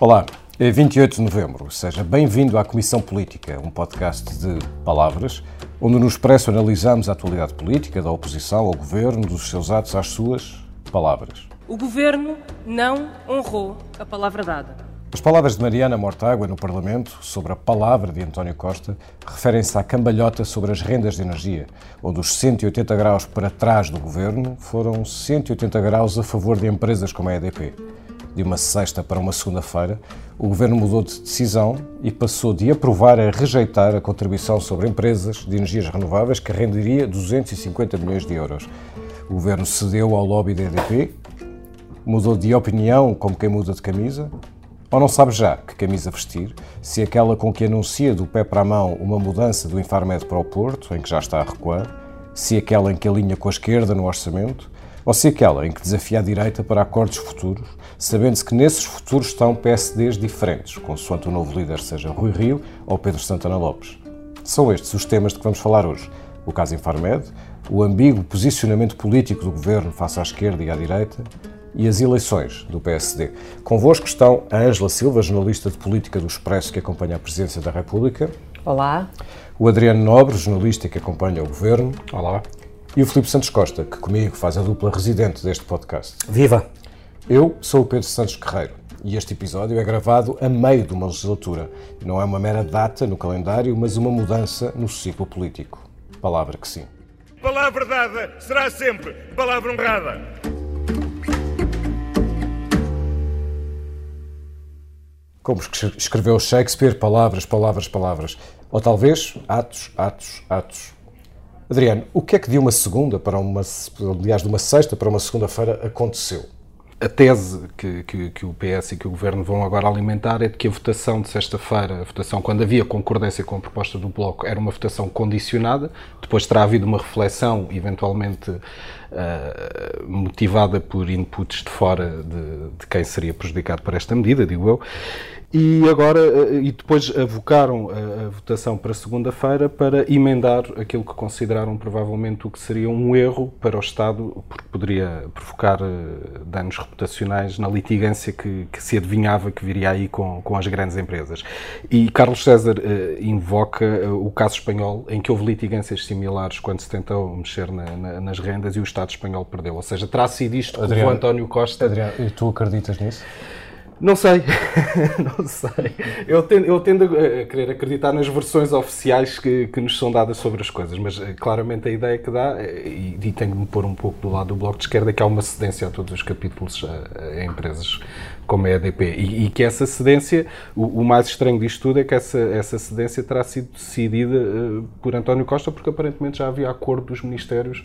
Olá, é 28 de novembro. Seja bem-vindo à Comissão Política, um podcast de palavras, onde no Expresso analisamos a atualidade política da oposição ao governo, dos seus atos às suas palavras. O governo não honrou a palavra dada. As palavras de Mariana Mortágua no Parlamento sobre a palavra de António Costa referem-se à cambalhota sobre as rendas de energia, onde os 180 graus para trás do governo foram 180 graus a favor de empresas como a EDP de uma sexta para uma segunda-feira, o governo mudou de decisão e passou de aprovar a rejeitar a contribuição sobre empresas de energias renováveis que renderia 250 milhões de euros. O governo cedeu ao lobby da EDP, mudou de opinião como quem muda de camisa, ou não sabe já que camisa vestir, se aquela com que anuncia do pé para a mão uma mudança do Infarmed para o Porto, em que já está a recuar, se aquela em que alinha com a esquerda no orçamento, ou se aquela em que desafia a direita para acordos futuros, sabendo-se que nesses futuros estão PSDs diferentes, consoante o novo líder seja Rui Rio ou Pedro Santana Lopes. São estes os temas de que vamos falar hoje. O caso Infarmed, o ambíguo posicionamento político do governo face à esquerda e à direita e as eleições do PSD. Convosco estão a Ângela Silva, jornalista de política do Expresso que acompanha a Presidência da República. Olá. O Adriano Nobre, jornalista que acompanha o governo. Olá e o Filipe Santos Costa, que comigo faz a dupla residente deste podcast. Viva! Eu sou o Pedro Santos Guerreiro e este episódio é gravado a meio de uma legislatura. Não é uma mera data no calendário, mas uma mudança no ciclo político. Palavra que sim. Palavra dada será sempre palavra honrada. Como escreveu Shakespeare, palavras, palavras, palavras. Ou talvez atos, atos, atos. Adriano, o que é que de uma segunda para uma, aliás, de uma sexta para uma segunda-feira aconteceu? A tese que, que, que, o PS e que o Governo vão agora alimentar é de que a votação de sexta-feira, a votação quando havia concordância com a proposta do Bloco, era uma votação condicionada, depois terá havido uma reflexão, eventualmente uh, motivada por inputs de fora de, de quem seria prejudicado por esta medida, digo eu, e agora, eh, e depois avocaram a, a votação para segunda-feira para emendar aquilo que consideraram provavelmente o que seria um erro para o Estado, porque poderia provocar uh, danos reputacionais na litigância que, que, se adivinhava que viria aí com, com as grandes empresas. E Carlos César invoca o caso espanhol, em que houve litigâncias similares quando se tentou mexer na, na, nas rendas e o Estado espanhol perdeu. Ou seja, terá sido isto que o António Costa. Adriano, e tu acreditas nisso? Não sei, não sei. Eu tendo, eu tendo, a querer acreditar nas versões oficiais que, que, nos são dadas sobre as coisas, mas eh, claramente a ideia que dá, eh, e, e tenho de me pôr um pouco do lado do Bloco de Esquerda, é que há uma cedência a todos os capítulos a, a empresas como a EDP. E, e que essa cedência, o, o, mais estranho disto tudo é que essa, essa cedência terá sido decidida uh, por António Costa, porque aparentemente já havia acordo dos ministérios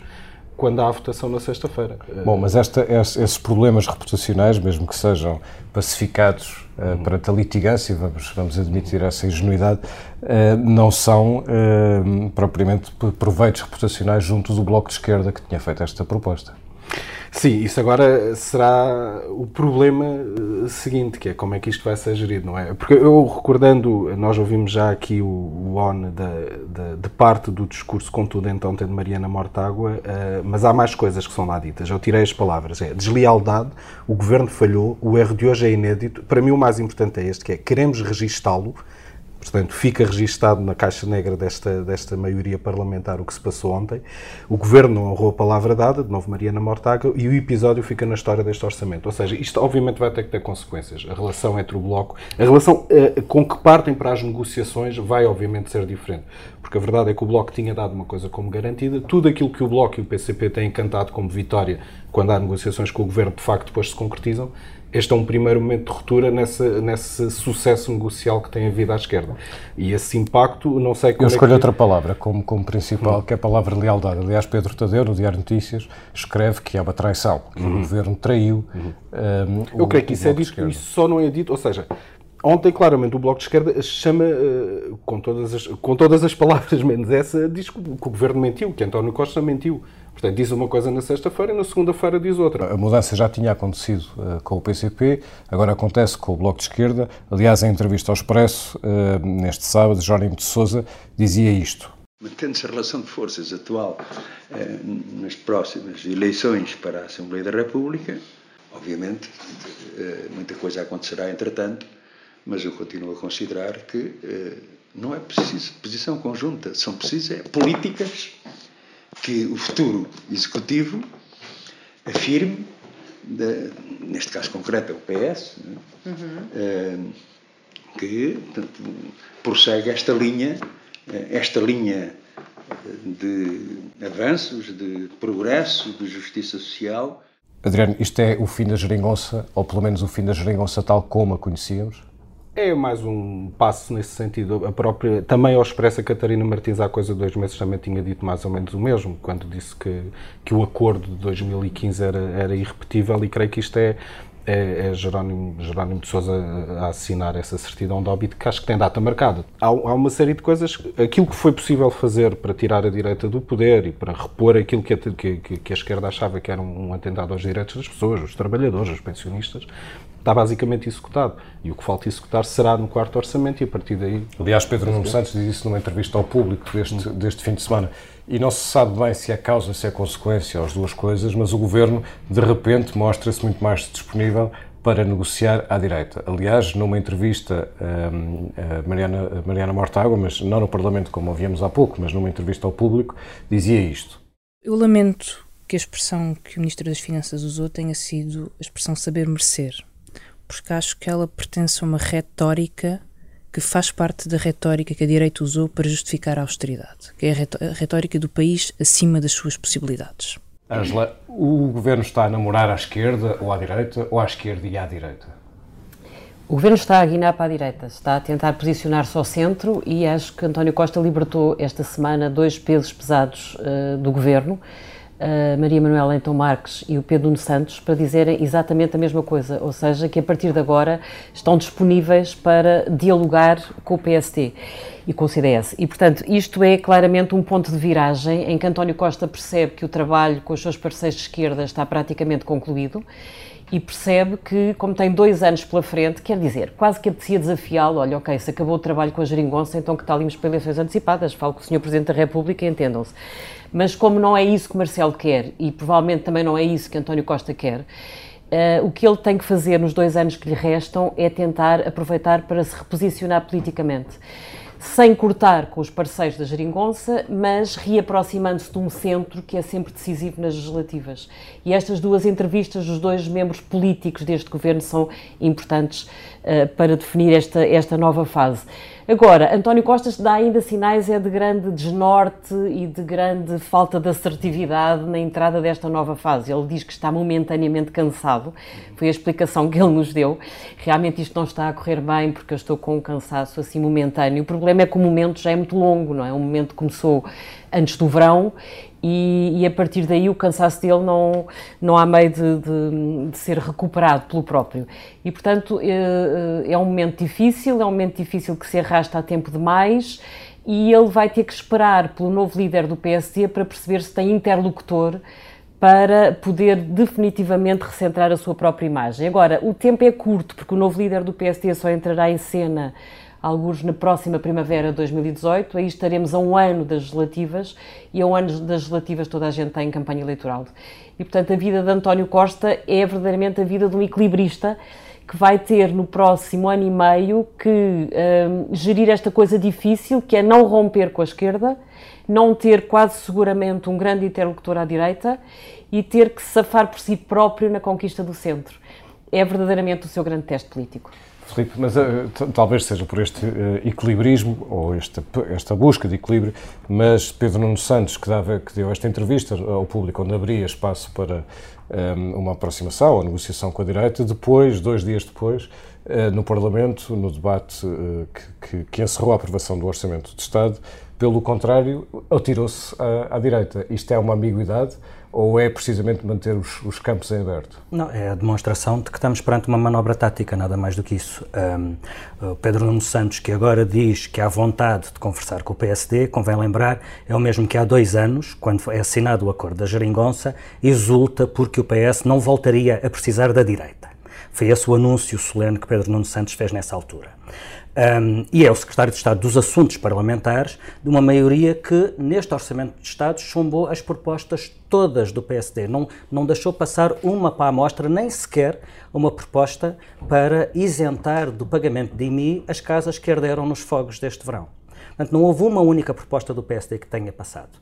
quando há a votação na sexta-feira. Bom, mas esta, esses problemas reputacionais, mesmo que sejam pacificados uh, perante a litigância, vamos, vamos admitir essa ingenuidade, uh, não são uh, propriamente proveitos reputacionais junto do Bloco de Esquerda que tinha feito esta proposta. Sim, isso agora será o problema eh, seguinte, que é como é que isto vai ser gerido, não é? Porque eu recordando, nós ouvimos já aqui o, o ON de parte do discurso contundente ontem de Mariana Mortágua, uh, mas há mais coisas que são lá ditas. Eu tirei as palavras, é deslealdade, o governo falhou, o erro de hoje é inédito. Para mim o mais importante é este, que é queremos registá-lo, Portanto, fica registado na caixa negra desta, desta maioria parlamentar o que se passou ontem. O Governo não honrou a palavra dada, de novo Mariana Mortágua, e o episódio fica na história deste orçamento. Ou seja, isto obviamente vai ter que ter consequências. A relação entre o Bloco, a relação eh, com que partem para as negociações vai obviamente ser diferente. Porque a verdade é que o Bloco tinha dado uma coisa como garantida. Tudo aquilo que o Bloco e o PCP têm cantado como vitória quando há negociações com o Governo, de facto, depois se concretizam este é um primeiro momento de ruptura nessa, nesse sucesso negocial que tem havido à esquerda. E esse impacto, não sei como. Eu escolho é que... outra palavra como, como principal, hum. que é a palavra lealdade. Aliás, Pedro Tadeu, no Diário Notícias, escreve que é uma traição, que uhum. o governo traiu. Uhum. Um, Eu creio que isso é dito, isso só não é dito, ou seja, Ontem, claramente, o Bloco de Esquerda chama, com todas as, com todas as palavras menos essa, diz que o governo mentiu, que António Costa mentiu. Portanto, diz uma coisa na sexta-feira e na segunda-feira diz outra. A mudança já tinha acontecido uh, com o PCP, agora acontece com o Bloco de Esquerda. Aliás, em entrevista ao Expresso, uh, neste sábado, Jónimo de Sousa dizia isto. Mantendo-se a relação de forças atual eh, nas próximas eleições para a Assembleia da República, obviamente, muita coisa acontecerá entretanto, mas eu continuo a considerar que não é preciso posição conjunta, são precisas é, políticas que o futuro executivo afirme, de, neste caso concreto é o PS, uhum. eh, que portanto, prossegue esta linha, eh, esta linha de avanços, de progresso, de justiça social. Adriano, isto é o fim da geringonça, ou pelo menos o fim da geringonça tal como a conhecíamos? É mais um passo nesse sentido. A própria, também ao Expressa Catarina Martins há coisa de dois meses também tinha dito mais ou menos o mesmo, quando disse que, que o acordo de 2015 era, era irrepetível e creio que isto é é, é Jerónimo, Jerónimo de Sousa a assinar essa certidão de óbito que acho que tem data marcada. Há, há, uma série de coisas, aquilo que foi possível fazer para tirar a direita do poder e para repor aquilo que a, que, que a esquerda achava que era um, um atentado aos direitos das pessoas, os trabalhadores, os pensionistas, está basicamente executado. E o que falta executar será no quarto orçamento e a partir daí... Aliás, Pedro Nuno Santos diz isso numa entrevista ao público deste, deste fim de semana. E não se sabe bem se é causa, se é consequência, as duas coisas, mas o Governo, de repente, mostra-se muito mais disponível para negociar à direita. Aliás, numa entrevista hum, a Mariana, a Mariana Mortágua, mas não no Parlamento, como ouvíamos há pouco, mas numa entrevista ao público, dizia isto. Eu lamento que a expressão que o Ministro das Finanças usou tenha sido a expressão saber merecer porque acho que ela pertence a uma retórica que faz parte da retórica que a direita usou para justificar a austeridade, que é a retórica do país acima das suas possibilidades. Angela, o governo está a namorar à esquerda ou à direita, ou à esquerda e à direita? O governo está a guinar para a direita, está a tentar posicionar-se ao centro e acho que António Costa libertou esta semana dois pesos pesados uh, do governo a Maria Manuela Leitão Marques e o Pedro Nuno Santos para dizerem exatamente a mesma coisa, ou seja, que a partir de agora estão disponíveis para dialogar com o PST e com o CDS. E, portanto, isto é claramente um ponto de viragem em que António Costa percebe que o trabalho com os seus parceiros de esquerda está praticamente concluído e percebe que, como tem dois anos pela frente, quer dizer, quase que apetecia desafiá-lo, olha, ok, se acabou o trabalho com a geringonça, então que tal irmos para eleições antecipadas? Falo com o Sr. Presidente da República, entendam-se. Mas como não é isso que Marcelo quer, e provavelmente também não é isso que António Costa quer, uh, o que ele tem que fazer nos dois anos que lhe restam é tentar aproveitar para se reposicionar politicamente sem cortar com os parceiros da Jeringonça, mas reaproximando-se de um centro que é sempre decisivo nas legislativas. E estas duas entrevistas dos dois membros políticos deste governo são importantes para definir esta, esta nova fase. Agora, António Costa dá ainda sinais é de grande desnorte e de grande falta de assertividade na entrada desta nova fase. Ele diz que está momentaneamente cansado, foi a explicação que ele nos deu. Realmente isto não está a correr bem porque eu estou com um cansaço assim momentâneo. O problema é que o momento já é muito longo, não é? O momento começou antes do verão e, e, a partir daí o cansaço dele não, não há meio de, de, de, ser recuperado pelo próprio. E, portanto, é, é um momento difícil, é um momento difícil que se arrasta a tempo demais e ele vai ter que esperar pelo novo líder do PSD para perceber se tem interlocutor para poder definitivamente recentrar a sua própria imagem. Agora, o tempo é curto, porque o novo líder do PSD só entrará em cena alguns na próxima primavera de 2018. Aí estaremos a um ano das legislativas e a um ano das legislativas toda a gente tem campanha eleitoral. E, portanto, a vida de António Costa é verdadeiramente a vida de um equilibrista que vai ter no próximo ano e meio que um, gerir esta coisa difícil, que é não romper com a esquerda, não ter quase seguramente um grande interlocutor à direita e ter que safar por si próprio na conquista do centro. É verdadeiramente o seu grande teste político. Filipe, mas uh, talvez seja por este uh, equilibrismo, ou esta, esta busca de equilíbrio, mas Pedro Nuno Santos, que, dava, que deu esta entrevista ao público, onde abria espaço para um, eh, uma aproximação, a negociação com a direita, depois, dois dias depois, uh, no Parlamento, no debate que, que, que, encerrou a aprovação do Orçamento de Estado, pelo contrário, atirou-se à, à direita. Isto é uma ambiguidade ou é precisamente manter os, os, campos em aberto? Não, é a demonstração de que estamos perante uma manobra tática, nada mais do que isso. Um, Pedro Nuno Santos, que agora diz que há vontade de conversar com o PSD, convém lembrar, é o mesmo que há dois anos, quando é assinado o acordo da Geringonça, exulta porque o PS não voltaria a precisar da direita. Foi esse o anúncio solene que Pedro Nuno Santos fez nessa altura. Um, e é o secretário de Estado dos Assuntos Parlamentares de uma maioria que, neste Orçamento de Estado, chumbou as propostas todas do PSD. Não, não deixou passar uma para a amostra, nem sequer uma proposta para isentar do pagamento de IMI as casas que herderam nos fogos deste verão. Portanto, não houve uma única proposta do PSD que tenha passado.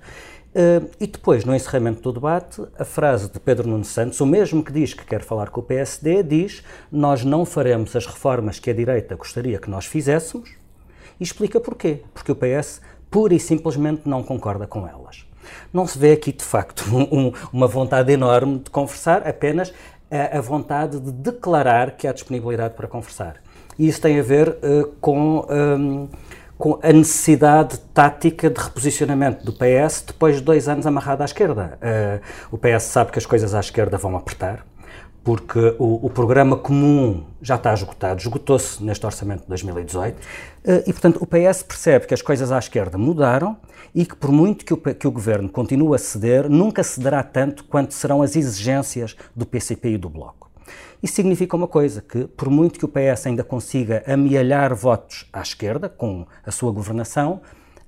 Uh, e depois, no encerramento do debate, a frase de Pedro Nuno Santos, o mesmo que diz que quer falar com o PSD, diz: Nós não faremos as reformas que a direita gostaria que nós fizéssemos, e explica porquê. Porque o PS pura e simplesmente não concorda com elas. Não se vê aqui, de facto, um, uma vontade enorme de conversar, apenas a, a, vontade de declarar que há disponibilidade para conversar. E isso tem a ver uh, com. Com a necessidade tática de reposicionamento do PS depois de dois anos amarrado à esquerda. Uh, o PS sabe que as coisas à esquerda vão apertar, porque o, o programa comum já está esgotado, esgotou-se neste orçamento de 2018, uh, eh, e portanto o PS percebe que as coisas à esquerda mudaram e que por muito que o, que o governo continue a ceder, nunca cederá tanto quanto serão as exigências do PCP e do Bloco. Isso significa uma coisa, que por muito que o PS ainda consiga amealhar votos à esquerda com a sua governação,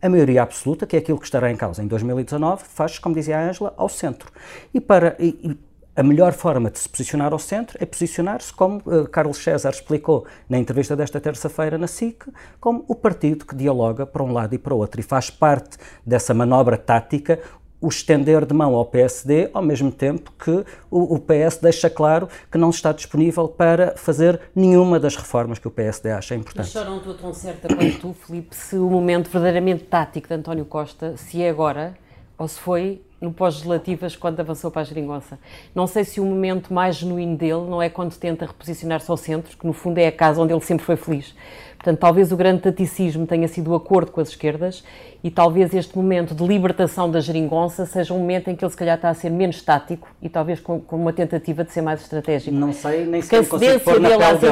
a maioria absoluta, que é aquilo que estará em causa em 2019, faz, como dizia a Ângela, ao centro. E para e a melhor forma de se posicionar ao centro é posicionar-se, como uh, Carlos César explicou na entrevista desta terça-feira na SIC, como o partido que dialoga para um lado e para o outro e faz parte dessa manobra tática o estender de mão ao PSD, ao mesmo tempo que o, PS deixa claro que não está disponível para fazer nenhuma das reformas que o PSD acha importantes. Mas não estou tão certa quanto tu, Filipe, se o momento verdadeiramente tático de António Costa, se é agora ou se foi no pós-legislativas quando avançou para a geringonça. Não sei se o momento mais genuíno dele não é quando tenta reposicionar-se ao centro, que no fundo é a casa onde ele sempre foi feliz. Portanto, talvez o grande taticismo tenha sido o acordo com as esquerdas e talvez este momento de libertação da geringonça seja um momento em que ele se calhar está a ser menos tático e talvez com, com uma tentativa de ser mais estratégico. Não sei, nem sei Porque a cedência dele às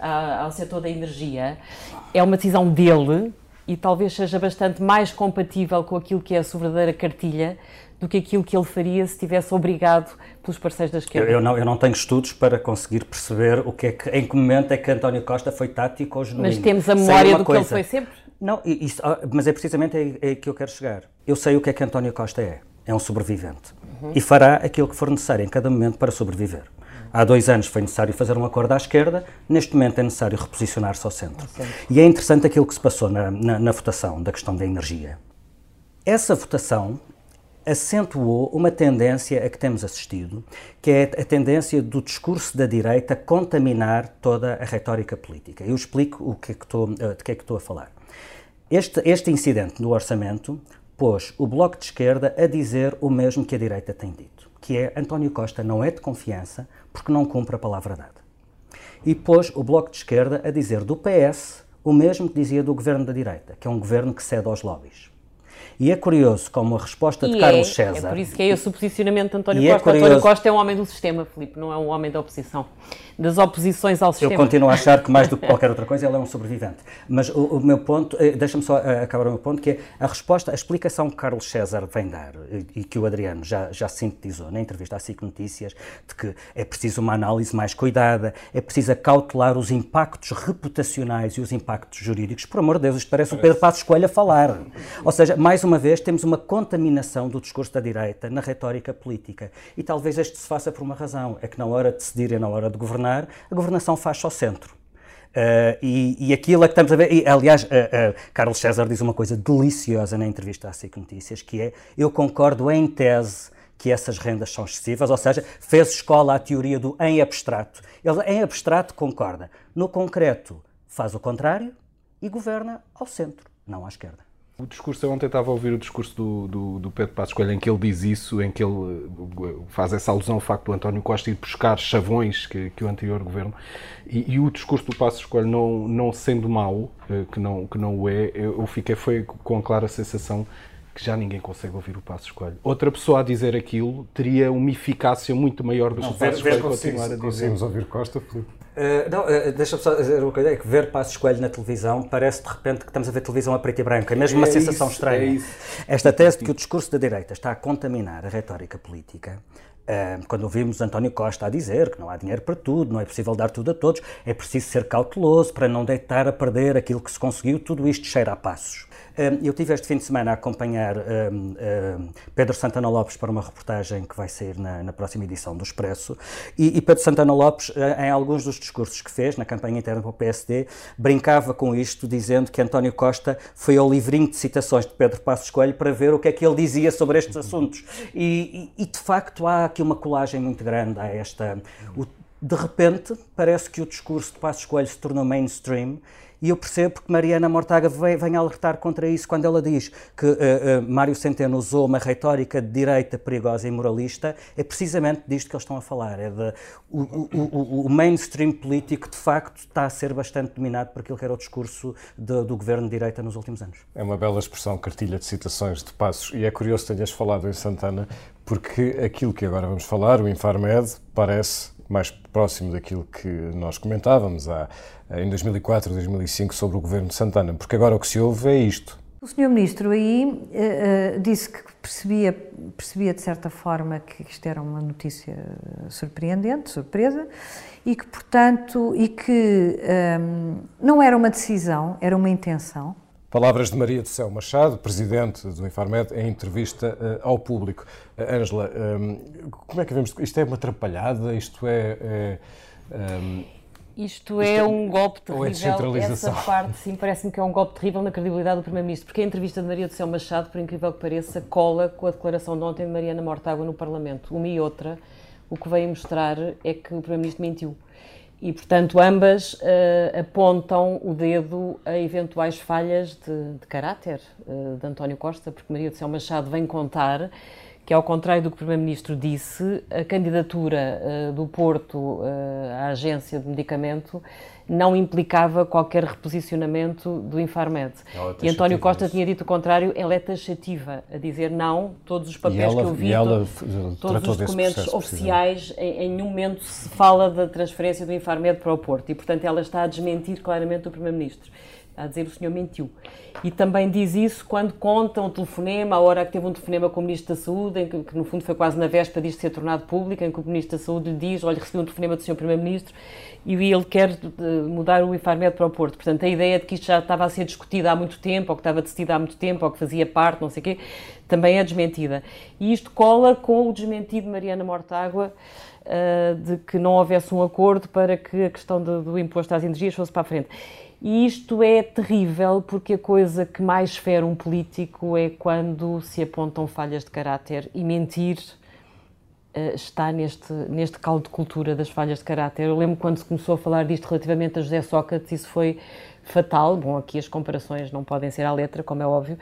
a, ao setor da energia é uma decisão dele e talvez seja bastante mais compatível com aquilo que é a sua verdadeira cartilha do que aquilo que ele faria se estivesse obrigado pelos parceiros da esquerda. Eu, eu, não, eu não tenho estudos para conseguir perceber o que é que, em que momento é que António Costa foi tático ou genuíno. Mas temos a memória do coisa. que ele foi sempre? Não, isso, ah, mas é precisamente aí, aí que eu quero chegar. Eu sei o que é que António Costa é. É um sobrevivente. Uhum. E fará aquilo que for necessário em cada momento para sobreviver. Há dois anos foi necessário fazer um acordo à esquerda, neste momento é necessário reposicionar-se ao centro. E é interessante aquilo que se passou na, na, na votação da questão da energia. Essa votação acentuou uma tendência a que temos assistido, que é a tendência do discurso da direita contaminar toda a retórica política. Eu explico o que é que estou, eh, de que é que estou a falar. Este, este incidente no orçamento pôs o Bloco de Esquerda a dizer o mesmo que a direita tem dito, que é António Costa não é de confiança porque não cumpre a palavra dada. E pôs o Bloco de Esquerda a dizer do PS o mesmo que dizia do governo da direita, que é um governo que cede aos lobbies. E é curioso como a resposta de e Carlos é, César. É por isso que é esse o posicionamento de António Costa. É curioso, António Costa é um homem do sistema, Filipe, não é um homem da oposição. Das oposições ao sistema. Eu continuo a achar que, mais do que qualquer outra coisa, ele é um sobrevivente. Mas o, o meu ponto, eh, deixa-me só eh, acabar o meu ponto, que é a resposta, a explicação que Carlos César vem dar e, e que o Adriano já, já sintetizou na entrevista à SIC Notícias, de que é preciso uma análise mais cuidada, é preciso cautelar os impactos reputacionais e os impactos jurídicos. Por amor de Deus, isto parece, parece. o Pedro Passos Coelho a falar. Ou seja, mais uma vez, temos uma contaminação do discurso da direita na retórica política. E talvez este se faça por uma razão: é que na hora de decidir e na hora de governar, a governação faz-se ao centro. Uh, e, e, aquilo é que estamos a ver. E, aliás, uh, uh, Carlos César diz uma coisa deliciosa na entrevista à SIC Notícias, que é: eu concordo em tese que essas rendas são excessivas, ou seja, fez escola à teoria do em abstrato. Ele, em abstrato, concorda. No concreto, faz o contrário e governa ao centro, não à esquerda. O discurso, eu ontem estava a ouvir o discurso do, do, do Pedro Passos Coelho, em que ele diz isso, em que ele eh, faz essa alusão ao facto do António Costa ir buscar chavões que, que o anterior governo, e, e, o discurso do Passos Coelho não, não sendo mau, eh, que não, que não o é, eu fiquei foi com a clara sensação que já ninguém consegue ouvir o Passos Coelho. Outra pessoa a dizer aquilo teria uma eficácia muito maior do que o Passos Coelho continuar a dizer. Conseguimos ouvir Costa, Filipe? Uh, não, uh, deixa-me só dizer uma coisa, é que ver Passos Coelho na televisão parece de repente que estamos a ver televisão a preto e branco, é mesmo uma é sensação isso, estranha. É Esta tese de que o discurso da direita está a contaminar a retórica política quando ouvimos António Costa a dizer que não há dinheiro para tudo, não é possível dar tudo a todos, é preciso ser cauteloso para não deitar a perder aquilo que se conseguiu, tudo isto cheira a passos. Eu tive este fim de semana a acompanhar Pedro Santana Lopes para uma reportagem que vai sair na, na próxima edição do Expresso e, e, Pedro Santana Lopes, em alguns dos discursos que fez na campanha interna para o PSD, brincava com isto, dizendo que António Costa foi ao livrinho de citações de Pedro Passos Coelho para ver o que é que ele dizia sobre estes assuntos. E, e, e de facto há aqui uma colagem muito grande a esta. O, de repente, parece que o discurso de Passos Coelho se tornou mainstream e eu percebo que Mariana Mortaga vem, vem alertar contra isso quando ela diz que uh, uh, Mário Centeno usou uma retórica de direita perigosa e moralista, é precisamente disto que eles estão a falar. É de, o, o, o, mainstream político, de facto, está a ser bastante dominado por aquilo que era o discurso de, do governo de direita nos últimos anos. É uma bela expressão, cartilha de citações de passos, e é curioso tenhas falado em Santana, porque aquilo que agora vamos falar, o Infarmed, parece mais próximo daquilo que nós comentávamos há, em 2004, 2005 sobre o governo de Santana, porque agora o que se ouve é isto. O Sr. Ministro aí uh, disse que percebia, percebia de certa forma que isto era uma notícia surpreendente, surpresa, e que, portanto, e que um, ehm, não era uma decisão, era uma intenção, Palavras de Maria do Céu Machado, presidente do Infarmed, em entrevista uh, ao público. Uh, Ângela, um, como é que vemos? Isto é uma atrapalhada? Isto é. é um, isto, é, é um golpe terrível. É. Essa parte, sim, parece-me que é um golpe terrível na credibilidade do Primeiro-Ministro, porque a entrevista de Maria do Céu Machado, por incrível que pareça, cola com a declaração de ontem de Mariana Mortágua no Parlamento. Uma e outra, o que veio mostrar é que o Primeiro-Ministro mentiu. E, portanto, ambas uh, apontam o dedo a eventuais falhas de, de caráter uh, de António Costa, porque Maria do Céu Machado vem contar que, ao contrário do que o Primeiro-Ministro disse, a candidatura uh, do Porto à agência de medicamento não implicava qualquer reposicionamento do Infarmed. E António Costa tinha dito o contrário, ela é taxativa, a dizer não, todos os papéis ela, que eu vi, ela, todos os documentos oficiais, em, em nenhum momento se fala da transferência do Infarmed para o Porto. E, portanto, ela está a desmentir claramente o Primeiro-Ministro a dizer o senhor mentiu. E também diz isso quando conta um telefonema, a hora que teve um telefonema com o Ministro da Saúde, que, que no fundo foi quase na véspera disto ser tornado público, em que o Ministro da Saúde lhe diz, olha, recebi um telefonema do senhor Primeiro-Ministro e ele quer uh, mudar o Infarmed para o Porto. Portanto, a ideia de que isto já estava a ser discutido há muito tempo, ou que estava decidido há muito tempo, ou que fazia parte, não sei o quê, também é desmentida. E isto cola com o desmentido de Mariana Mortágua, uh, de que não houvesse um acordo para que a questão do, do imposto às energias fosse para a frente. E isto é terrível porque a coisa que mais fere um político é quando se apontam falhas de caráter e mentir uh, está neste, neste caldo de cultura das falhas de caráter. Eu lembro quando se começou a falar disto relativamente a José Sócrates, isso foi fatal. Bom, aqui as comparações não podem ser à letra, como é óbvio,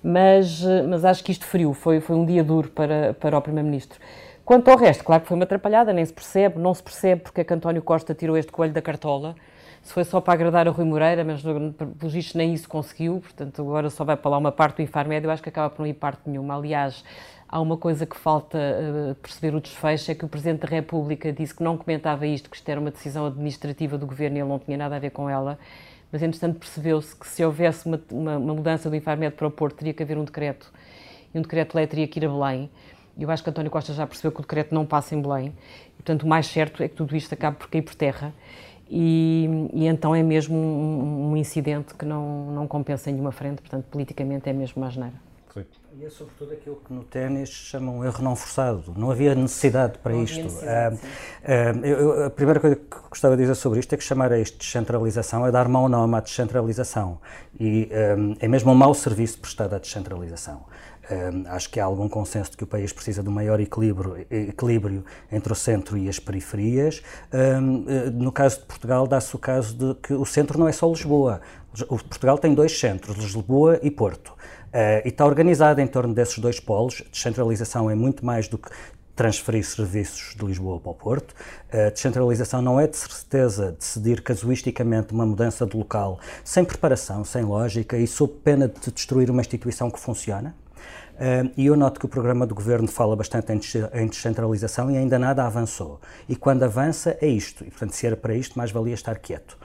mas, eh, mas acho que isto feriu, foi, foi um dia duro para, para o Primeiro-Ministro. Quanto ao resto, claro que foi uma atrapalhada, nem se percebe, não se percebe porque é que António Costa tirou este coelho da cartola se foi só para agradar a Rui Moreira, mas pelos vistos nem isso conseguiu, portanto agora só vai para lá uma parte do Infarmed, eu acho que acaba por não ir parte nenhuma. Aliás, há uma coisa que falta uh, perceber o desfecho, é que o Presidente da República disse que não comentava isto, que isto era uma decisão administrativa do Governo e ele não tinha nada a ver com ela, mas entretanto percebeu-se que se houvesse uma, uma, uma, mudança do Infarmed para o Porto, teria que haver um decreto, e um decreto-lei teria que ir a Belém. Eu acho que António Costa já percebeu que o decreto não passa em Belém, e, portanto o mais certo é que tudo isto acabe por cair por terra. E, e, então é mesmo um, um, incidente que não, não compensa em nenhuma frente, portanto, politicamente é mesmo uma geneira. E é sobretudo aquilo que no ténis chamam um erro não forçado. Não havia necessidade para não isto. Necessidade, ah, ah, eu, a primeira coisa que gostava de dizer sobre isto é que chamar a isto de descentralização é dar mau nome à descentralização. E ah, é mesmo um mau serviço prestado à descentralização. Acho que há algum consenso de que o país precisa de um maior equilíbrio, equilíbrio entre o centro e as periferias. no caso de Portugal, dá-se o caso de que o centro não é só Lisboa. O Portugal tem dois centros, Lisboa e Porto. Uh, e está organizada em torno desses dois polos. Descentralização é muito mais do que transferir serviços de Lisboa para o Porto. A descentralização não é de certeza decidir casuisticamente uma mudança de local sem preparação, sem lógica e sob pena de destruir uma instituição que funciona. Uh, e eu noto que o programa do governo fala bastante em descentralização e ainda nada avançou. E quando avança, é isto. E, portanto, se era para isto, mais valia estar quieto.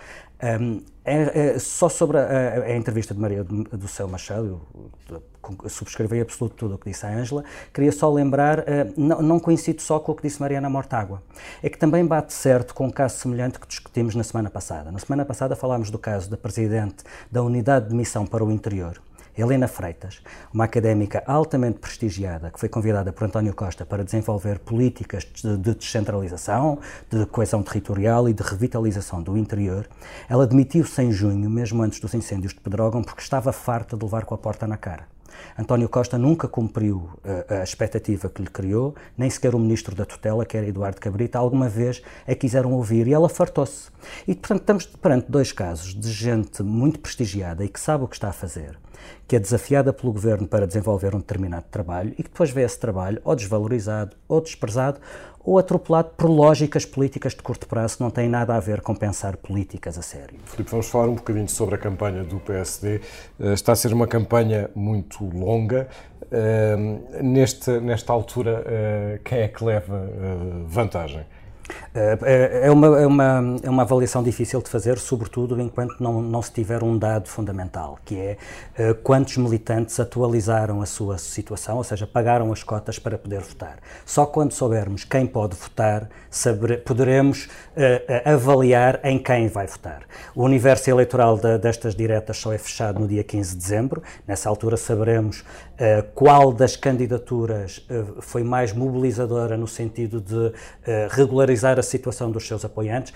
Um, é, é, só sobre a, a, entrevista de Maria do, Céu Machado, eu subscrevi absoluto tudo o que disse a Ângela. Queria só lembrar, não, não coincido só com o que disse Mariana Mortágua, é que também bate certo com um caso semelhante que discutimos na semana passada. Na semana passada falámos do caso da Presidente da Unidade de Missão para o Interior, Helena Freitas, uma académica altamente prestigiada que foi convidada por António Costa para desenvolver políticas de descentralização, de coesão territorial e de revitalização do interior, ela demitiu-se em junho, mesmo antes dos incêndios de Pedrógão, porque estava farta de levar com a porta na cara. António Costa nunca cumpriu uh, a expectativa que lhe criou, nem sequer o ministro da tutela, que era Eduardo Cabrita, alguma vez a quiseram ouvir e ela fartou-se. E, portanto, estamos perante dois casos de gente muito prestigiada e que sabe o que está a fazer, que é desafiada pelo governo para desenvolver um determinado trabalho e que depois vê esse trabalho ou desvalorizado ou desprezado ou atropelado por lógicas políticas de curto prazo que não têm nada a ver com pensar políticas a sério. Filipe, vamos falar um bocadinho sobre a campanha do PSD. Eh, está a ser uma campanha muito longa. Eh, neste, nesta altura, eh, quem é que leva vantagem? É, é uma, é, uma, é uma avaliação difícil de fazer, sobretudo enquanto não, não se tiver um dado fundamental, que é uh, quantos militantes atualizaram a sua situação, ou seja, pagaram as cotas para poder votar. Só quando soubermos quem pode votar, saber, poderemos uh, avaliar em quem vai votar. O universo eleitoral de, destas diretas só é fechado no dia 15 de dezembro, nessa altura saberemos uh, qual das candidaturas foi mais mobilizadora no sentido de regularizar a situação dos seus apoiantes.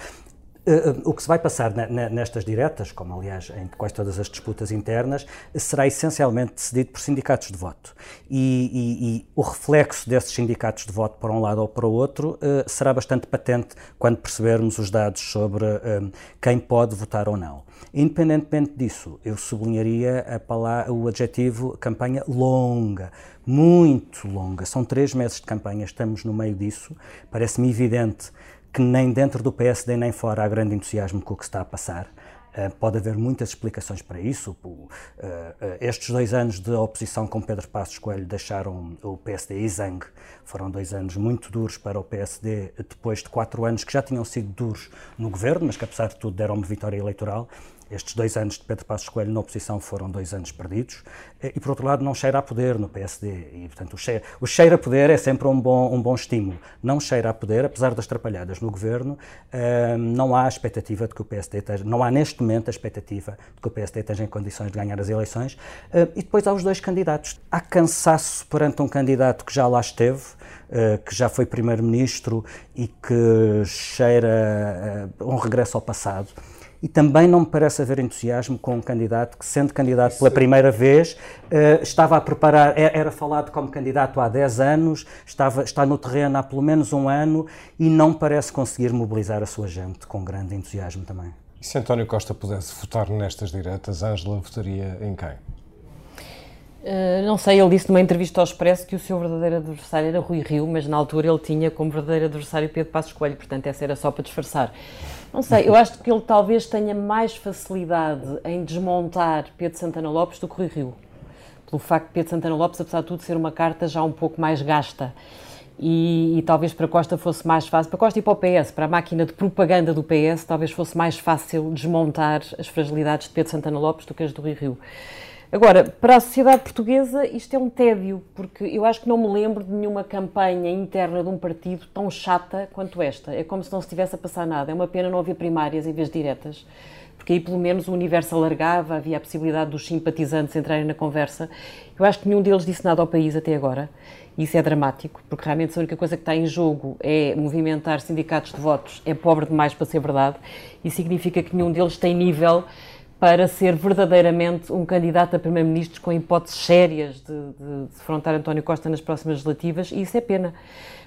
Eh, eh, o que se vai passar nestas diretas, como aliás em quase todas as disputas internas, será essencialmente decidido por sindicatos de voto. E, e, e o reflexo desses sindicatos de voto para um lado ou para o outro eh, será bastante patente quando percebermos os dados sobre quem pode votar ou não. Independentemente disso, eu sublinharia a palavra, o adjetivo campanha longa, muito longa. São três meses de campanha, estamos no meio disso. Parece-me evidente que nem dentro do PSD nem fora há grande entusiasmo com o que está a passar. Uh, pode haver muitas explicações para isso. Uh, uh, estes dois anos de oposição com Pedro Passos Coelho deixaram o PSD exangue. Foram dois anos muito duros para o PSD, depois de quatro anos que já tinham sido duros no governo, mas que apesar de tudo deram uma vitória eleitoral. Estes dois anos de Pedro Passos Coelho na oposição foram dois anos perdidos eh, e, por outro lado, não cheira a poder no PSD. E, portanto, o cheiro, o cheiro a poder é sempre um bom, um bom estímulo. Não cheira a poder, apesar das atrapalhadas no governo, uh, não há expectativa de que o PSD esteja, não há neste momento a expectativa de que o PSD esteja em condições de ganhar as eleições. Uh, e depois há os dois candidatos. Há cansaço perante um candidato que já lá esteve, que já foi primeiro-ministro e que cheira um regresso ao passado e também não me parece haver entusiasmo com um candidato que, sendo candidato pela primeira vez, uh, estava a preparar, é, era falado como candidato há 10 anos, estava, está no terreno há pelo menos um ano e não parece conseguir mobilizar a sua gente com grande entusiasmo também. E se António Costa pudesse votar nestas diretas, Ângela votaria em quem? Uh, não sei, ele disse numa entrevista ao Expresso que o seu verdadeiro adversário era Rui Rio, mas na altura ele tinha como verdadeiro adversário Pedro Passos Coelho, portanto essa era só para disfarçar. Não sei, eu acho que ele talvez tenha mais facilidade em desmontar Pedro Santana Lopes do que Rui Rio. Pelo facto de Pedro Santana Lopes, apesar de tudo, ser uma carta já um pouco mais gasta. E, e, talvez para Costa fosse mais fácil, para Costa e para o PS, para a máquina de propaganda do PS, talvez fosse mais fácil desmontar as fragilidades de Pedro Santana Lopes do que as do Rui Rio. Agora, para a sociedade portuguesa, isto é um tédio, porque eu acho que não me lembro de nenhuma campanha interna de um partido tão chata quanto esta. É como se não se estivesse a passar nada. É uma pena não haver primárias em vez de diretas, porque aí pelo menos o universo alargava, havia a possibilidade dos simpatizantes entrarem na conversa. Eu acho que nenhum deles disse nada ao país até agora. Isso é dramático, porque realmente a única coisa que está em jogo é movimentar sindicatos de votos. É pobre demais para ser verdade e significa que nenhum deles tem nível para ser verdadeiramente um candidato a primeiro-ministro com hipóteses sérias de, de, de António Costa nas próximas legislativas, e isso é pena.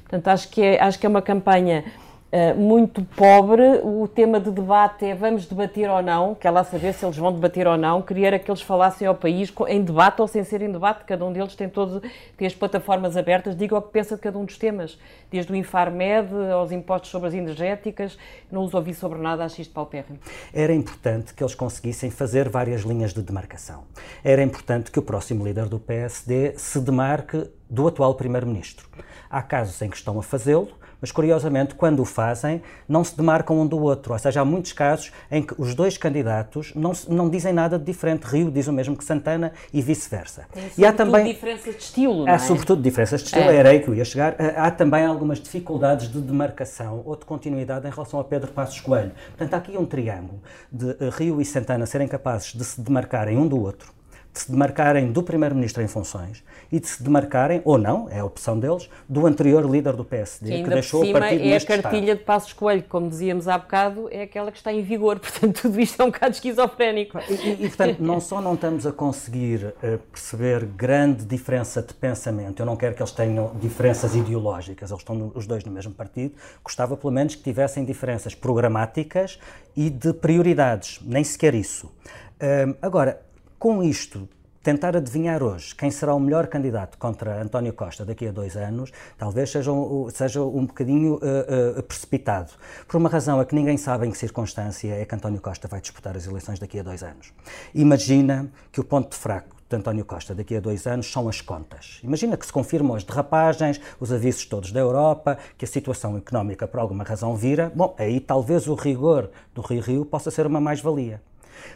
Portanto, acho que é, acho que é uma campanha Uh, muito pobre. O tema de debate é vamos debater ou não, quer lá saber se eles vão debater ou não. Queria que eles falassem ao país em debate ou sem ser em debate. Cada um deles tem, todo, tem as plataformas abertas, diga o que pensa de cada um dos temas, desde o Infarmed aos impostos sobre as energéticas. Não os ouvi sobre nada, acho isto paupérrimo. Era importante que eles conseguissem fazer várias linhas de demarcação. Era importante que o próximo líder do PSD se demarque do atual Primeiro-Ministro. Há casos em que estão a fazê-lo, mas curiosamente, quando o fazem, não se demarcam um do outro. Ou seja, há muitos casos em que os dois candidatos não, não dizem nada de diferente. Rio diz o mesmo que Santana e vice-versa. E há também diferenças de estilo, não é? Há sobretudo diferenças de estilo, é. era aí que eu ia chegar. Há também algumas dificuldades de demarcação ou de continuidade em relação a Pedro Passos Coelho. Portanto, há aqui um triângulo de eh, Rio e Santana serem capazes de se demarcarem um do outro de se demarcarem do Primeiro-Ministro em funções e de se demarcarem, ou não, é a opção deles, do anterior líder do PSD, que, que deixou o partido é a cartilha estado. de Passos Coelho, como dizíamos há bocado, é aquela que está em vigor, portanto tudo isto é um bocado esquizofrénico. E, e, e portanto, não só não estamos a conseguir uh, perceber grande diferença de pensamento, eu não quero que eles tenham diferenças ideológicas, eles estão no, os dois no mesmo partido, gostava pelo menos que tivessem diferenças programáticas e de prioridades, nem sequer isso. Uh, agora, com isto, tentar adivinhar hoje quem será o melhor candidato contra António Costa daqui a dois anos, talvez seja um, seja um bocadinho uh, uh, precipitado. Por uma razão é que ninguém sabe em que circunstância é que António Costa vai disputar as eleições daqui a dois anos. Imagina que o ponto fraco de António Costa daqui a dois anos são as contas. Imagina que se confirmam as derrapagens, os avisos todos da Europa, que a situação económica por alguma razão vira. Bom, aí talvez o rigor do Rio Rio possa ser uma mais-valia.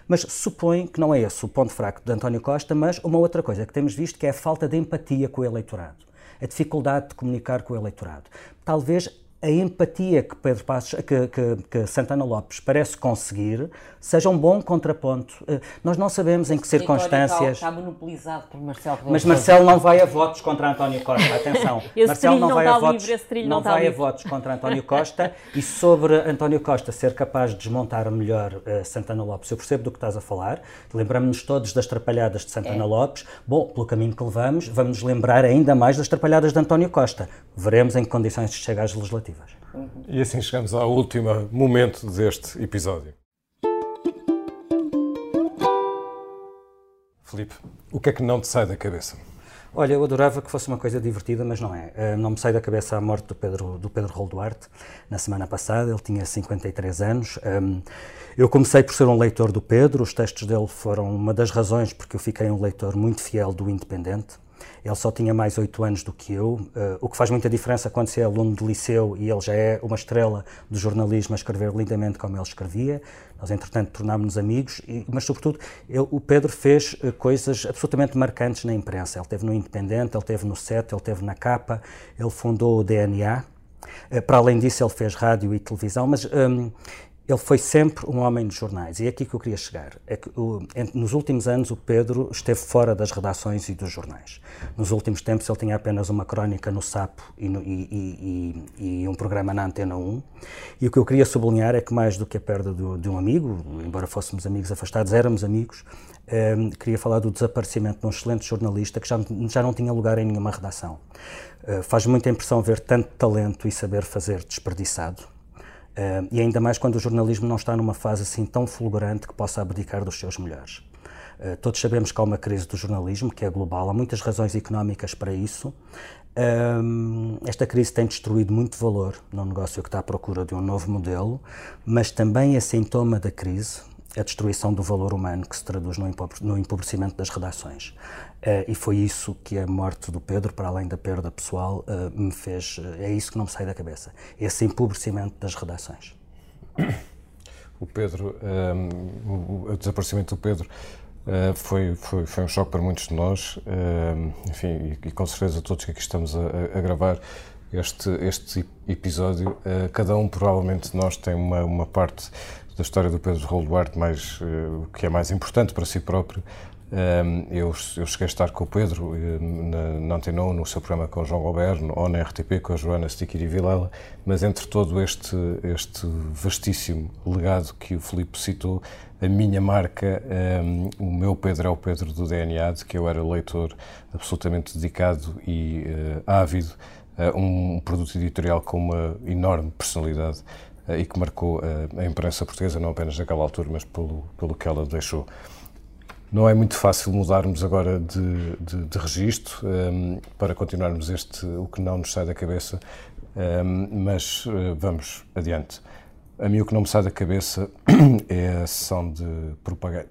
Mas supõe que não é esse o ponto fraco de António Costa, mas uma outra coisa que temos visto que é a falta de empatia com o eleitorado, a dificuldade de comunicar com o eleitorado. Talvez a empatia que Pedro Passos, que, que, que, Santana Lopes parece conseguir seja um bom contraponto. Eh, nós não sabemos em que circunstâncias. Está monopolizado por Marcelo Mas Marcelo não vai a votos contra António Costa. Atenção, Marcelo não, não vai, a votos, livre, não, não vai a votos contra António Costa e sobre António Costa ser capaz de desmontar melhor uh, Santana Lopes. Eu percebo do que estás a falar. Lembramos-nos todos das trapalhadas de Santana é. Lopes. Bom, pelo caminho que levamos, vamos nos lembrar ainda mais das trapalhadas de António Costa. Veremos em que condições chega às legislativas. E assim chegamos ao último momento deste episódio. Filipe, o que é que não te sai da cabeça? Olha, eu adorava que fosse uma coisa divertida, mas não é. Uh, não me sai da cabeça a morte do Pedro, do Pedro Duarte, na semana passada, ele tinha 53 anos. Um, eu comecei por ser um leitor do Pedro, os textos dele foram uma das razões porque eu fiquei um leitor muito fiel do Independente. Ele só tinha mais oito anos do que eu, uh, o que faz muita diferença quando se é aluno de liceu e ele já é uma estrela do jornalismo a escrever lindamente como ele escrevia. Nós, entretanto, tornámos-nos amigos, e, mas, sobretudo, ele, o Pedro fez uh, coisas absolutamente marcantes na imprensa. Ele esteve no Independente, ele esteve no SET, ele esteve na Capa, ele fundou o DNA. Uh, para além disso, ele fez rádio e televisão, mas um, ele foi sempre um homem dos jornais e é aqui que eu queria chegar. É que o, nos últimos anos o Pedro esteve fora das redações e dos jornais. Nos últimos tempos ele tinha apenas uma crónica no Sapo e, no, e, e, e um programa na Antena 1. E o que eu queria sublinhar é que mais do que a perda do, de um amigo, embora fôssemos amigos afastados, éramos amigos, um, ehm, queria falar do desaparecimento de um excelente jornalista que já, já não tinha lugar em nenhuma redação. Uh, faz muita impressão ver tanto talento e saber fazer desperdiçado Uh, e ainda mais quando o jornalismo não está numa fase assim tão fulgurante que possa abdicar dos seus melhores. Uh, todos sabemos que há uma crise do jornalismo, que é global, há muitas razões económicas para isso. Uh, esta crise tem destruído muito valor num negócio que está à procura de um novo modelo, mas também é sintoma da crise a destruição do valor humano que se traduz no empobrecimento das redações. Uh, e foi isso que a morte do Pedro, para além da perda pessoal, uh, me fez. Uh, é isso que não me sai da cabeça. Esse empobrecimento das redações. O Pedro, um, o, o, desaparecimento do Pedro foi, foi, foi um choque para muitos de nós. enfim, e, e, com certeza todos que aqui estamos a, a gravar este, este episódio, cada um provavelmente de nós tem uma, uma parte da história do Pedro Rolo Duarte mais, que é mais importante para si próprio, eu, eu, cheguei a estar com o Pedro eh, na, na Antenou, no seu programa com o João Goberno, ou na RTP com a Joana Stiquiri Vilela, mas entre todo este, este vastíssimo legado que o Filipe citou, a minha marca, um, o meu Pedro é o Pedro do DNA, de que eu era leitor absolutamente dedicado e uh, ávido, uh, um produto editorial com uma enorme personalidade e que marcou a imprensa portuguesa, não apenas naquela altura, mas pelo, pelo que ela deixou. Não é muito fácil mudarmos agora de, de, de registro um, para continuarmos este, o que não nos sai da cabeça, um, mas uh, vamos adiante. A mim o que não me sai da cabeça é a sessão de,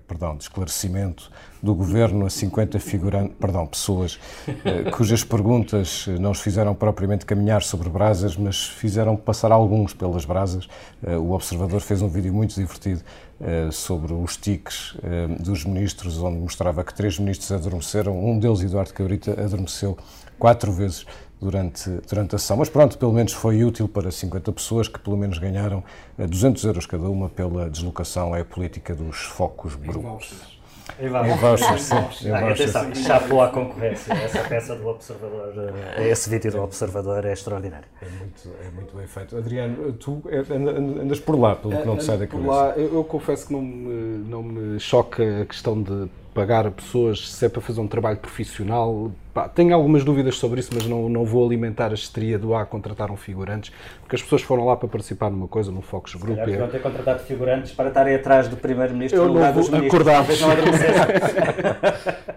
perdão, de esclarecimento do governo a 50 figurantes, perdão, pessoas eh, cujas perguntas não os fizeram propriamente caminhar sobre brasas, mas fizeram passar alguns pelas brasas. Eh, o Observador fez um vídeo muito divertido eh, sobre os tiques eh, dos ministros, onde mostrava que três ministros adormeceram, um deles, Eduardo Cabrita, adormeceu quatro vezes durante, durante a sessão. Mas pronto, pelo menos foi útil para 50 pessoas que pelo menos ganharam 200 eh, euros cada uma pela deslocação à política dos focos brutos. Em vouchers, sim. Atenção, chapou à concorrência. Essa peça do Observador, eh, esse vídeo do Observador é extraordinário. É muito, é muito bem feito. Adriano, tu andas por lá, pelo que não te sai da cabeça. Por lá, eu, eu confesso que não me, não me choca a questão de pagar a pessoas se é para fazer um trabalho profissional. Pá, tenho algumas dúvidas sobre isso, mas não, não vou alimentar a histeria do A contratar um figurantes, porque as pessoas foram lá para participar numa coisa, num Focus Group. Se vão ter contratado figurantes para estarem atrás do Primeiro-Ministro no lugar dos ministros.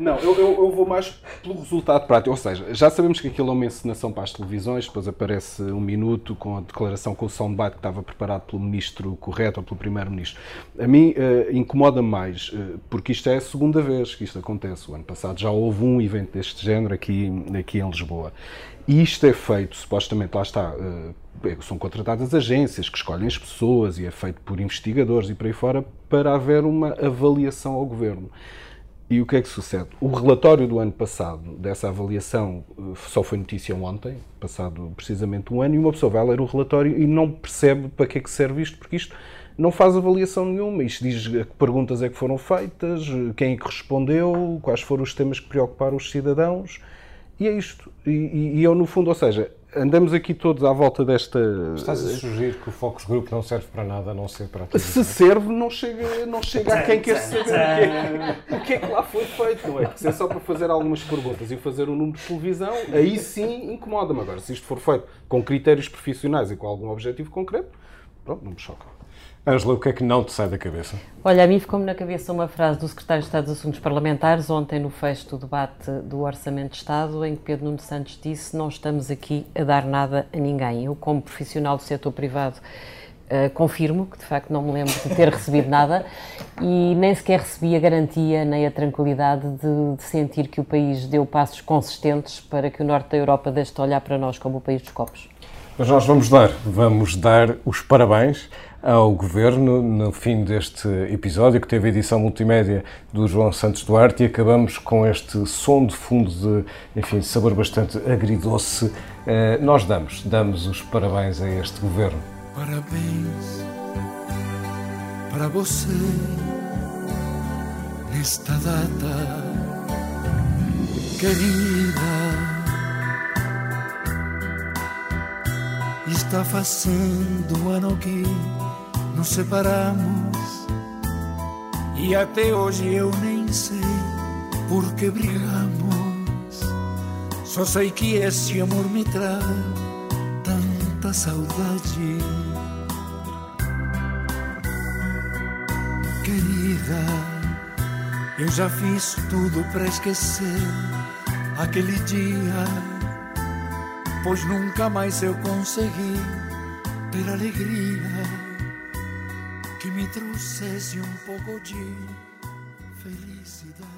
Não, não eu, eu, eu, vou mais pelo resultado prático. Ou seja, já sabemos que aquilo é uma encenação para as televisões, depois aparece um minuto com a declaração com o soundbite que estava preparado pelo Ministro correto ou pelo Primeiro-Ministro. A mim uh, incomoda mais, uh, porque isto é a segunda vez que isto acontece. O ano passado já houve um evento deste género aqui, aqui em Lisboa. E isto é feito, supostamente, lá está, eh, são contratadas agências que escolhem as pessoas e é feito por investigadores e por aí fora para haver uma avaliação ao governo. E o que é que sucede? O relatório do ano passado, dessa avaliação, eh, só foi notícia ontem, passado precisamente um ano, e uma pessoa vai ler o relatório e não percebe para que é que serve isto, porque isto não faz avaliação nenhuma. Isto diz que perguntas é que foram feitas, quem é que respondeu, quais foram os temas que preocuparam os cidadãos. E é isto. E, e eu, no fundo, ou seja, andamos aqui todos à volta desta. Estás a sugerir que o Focus Group não serve para nada a não ser para. Se serve, não chega, não chega a quem quer saber o que, é, o que é que lá foi feito, não é? Se é só para fazer algumas perguntas e fazer um número de televisão, aí sim incomoda-me. Agora, se isto for feito com critérios profissionais e com algum objetivo concreto, pronto, não me choca. Ângela, o que é que não te sai da cabeça? Olha, a mim ficou-me na cabeça uma frase do Secretário de Estado dos Assuntos Parlamentares, ontem no fecho do debate do Orçamento de Estado, em que Pedro Nuno Santos disse: Não estamos aqui a dar nada a ninguém. Eu, como profissional do setor privado, uh, confirmo que de facto não me lembro de ter recebido nada e nem sequer recebi a garantia nem a tranquilidade de, de, sentir que o país deu passos consistentes para que o norte da Europa deixe de olhar para nós como o país dos copos. Mas nós vamos dar, vamos dar os parabéns ao Governo no fim deste episódio, que teve a edição multimédia do João Santos Duarte, e acabamos com este som de fundo de, enfim, sabor bastante agridoce. Eh, nós damos, damos os parabéns a este Governo. Parabéns para você nesta data querida. Está fazendo ano que nos separamos e até hoje eu nem sei por que brigamos. Só sei que esse amor me traz tanta saudade. Querida, eu já fiz tudo para esquecer aquele dia, pois nunca mais eu consegui ter alegria trouxesse um pouco de felicidade.